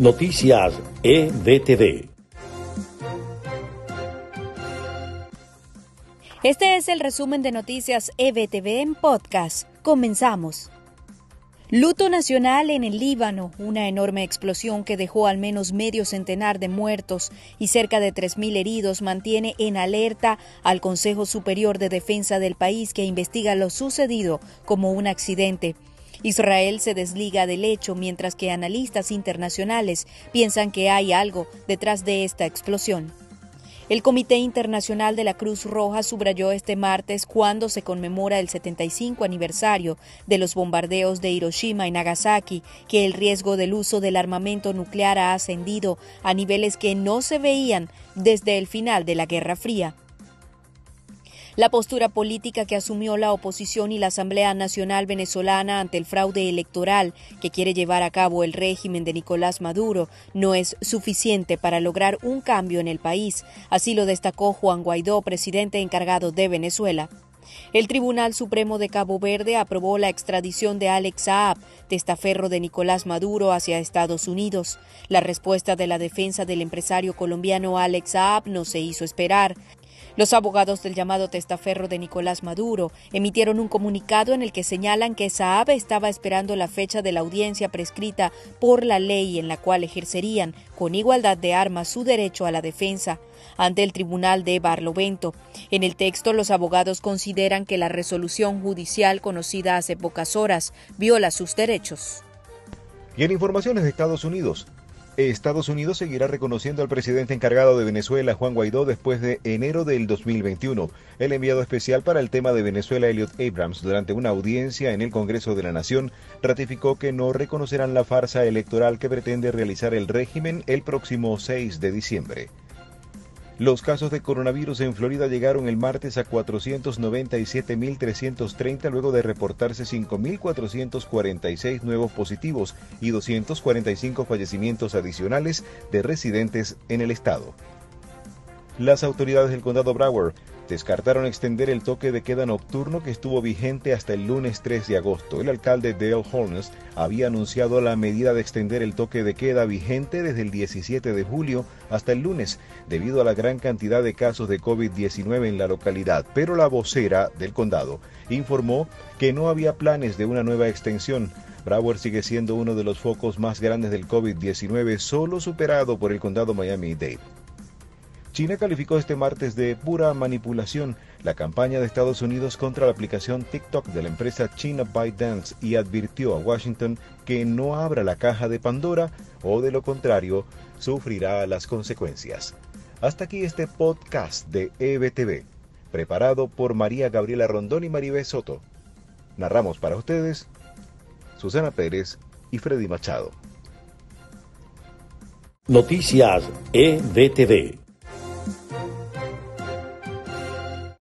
Noticias EBTV. Este es el resumen de Noticias EBTV en podcast. Comenzamos. Luto nacional en el Líbano, una enorme explosión que dejó al menos medio centenar de muertos y cerca de 3.000 heridos mantiene en alerta al Consejo Superior de Defensa del país que investiga lo sucedido como un accidente. Israel se desliga del hecho mientras que analistas internacionales piensan que hay algo detrás de esta explosión. El Comité Internacional de la Cruz Roja subrayó este martes, cuando se conmemora el 75 aniversario de los bombardeos de Hiroshima y Nagasaki, que el riesgo del uso del armamento nuclear ha ascendido a niveles que no se veían desde el final de la Guerra Fría. La postura política que asumió la oposición y la Asamblea Nacional Venezolana ante el fraude electoral que quiere llevar a cabo el régimen de Nicolás Maduro no es suficiente para lograr un cambio en el país, así lo destacó Juan Guaidó, presidente encargado de Venezuela. El Tribunal Supremo de Cabo Verde aprobó la extradición de Alex Saab, testaferro de Nicolás Maduro, hacia Estados Unidos. La respuesta de la defensa del empresario colombiano Alex Saab no se hizo esperar. Los abogados del llamado testaferro de Nicolás Maduro emitieron un comunicado en el que señalan que Saab estaba esperando la fecha de la audiencia prescrita por la ley en la cual ejercerían con igualdad de armas su derecho a la defensa ante el tribunal de Barlovento. En el texto, los abogados consideran que la resolución judicial conocida hace pocas horas viola sus derechos. Y en informaciones de Estados Unidos, Estados Unidos seguirá reconociendo al presidente encargado de Venezuela, Juan Guaidó, después de enero del 2021. El enviado especial para el tema de Venezuela, Elliot Abrams, durante una audiencia en el Congreso de la Nación, ratificó que no reconocerán la farsa electoral que pretende realizar el régimen el próximo 6 de diciembre. Los casos de coronavirus en Florida llegaron el martes a 497.330 luego de reportarse 5.446 nuevos positivos y 245 fallecimientos adicionales de residentes en el estado. Las autoridades del condado Broward descartaron extender el toque de queda nocturno que estuvo vigente hasta el lunes 3 de agosto. El alcalde Dale Holness había anunciado la medida de extender el toque de queda vigente desde el 17 de julio hasta el lunes, debido a la gran cantidad de casos de COVID-19 en la localidad, pero la vocera del condado informó que no había planes de una nueva extensión. Broward sigue siendo uno de los focos más grandes del COVID-19, solo superado por el condado Miami-Dade. China calificó este martes de pura manipulación la campaña de Estados Unidos contra la aplicación TikTok de la empresa China ByteDance y advirtió a Washington que no abra la caja de Pandora o de lo contrario sufrirá las consecuencias. Hasta aquí este podcast de EBTV, preparado por María Gabriela Rondón y Maribel Soto. Narramos para ustedes Susana Pérez y Freddy Machado. Noticias EBTV.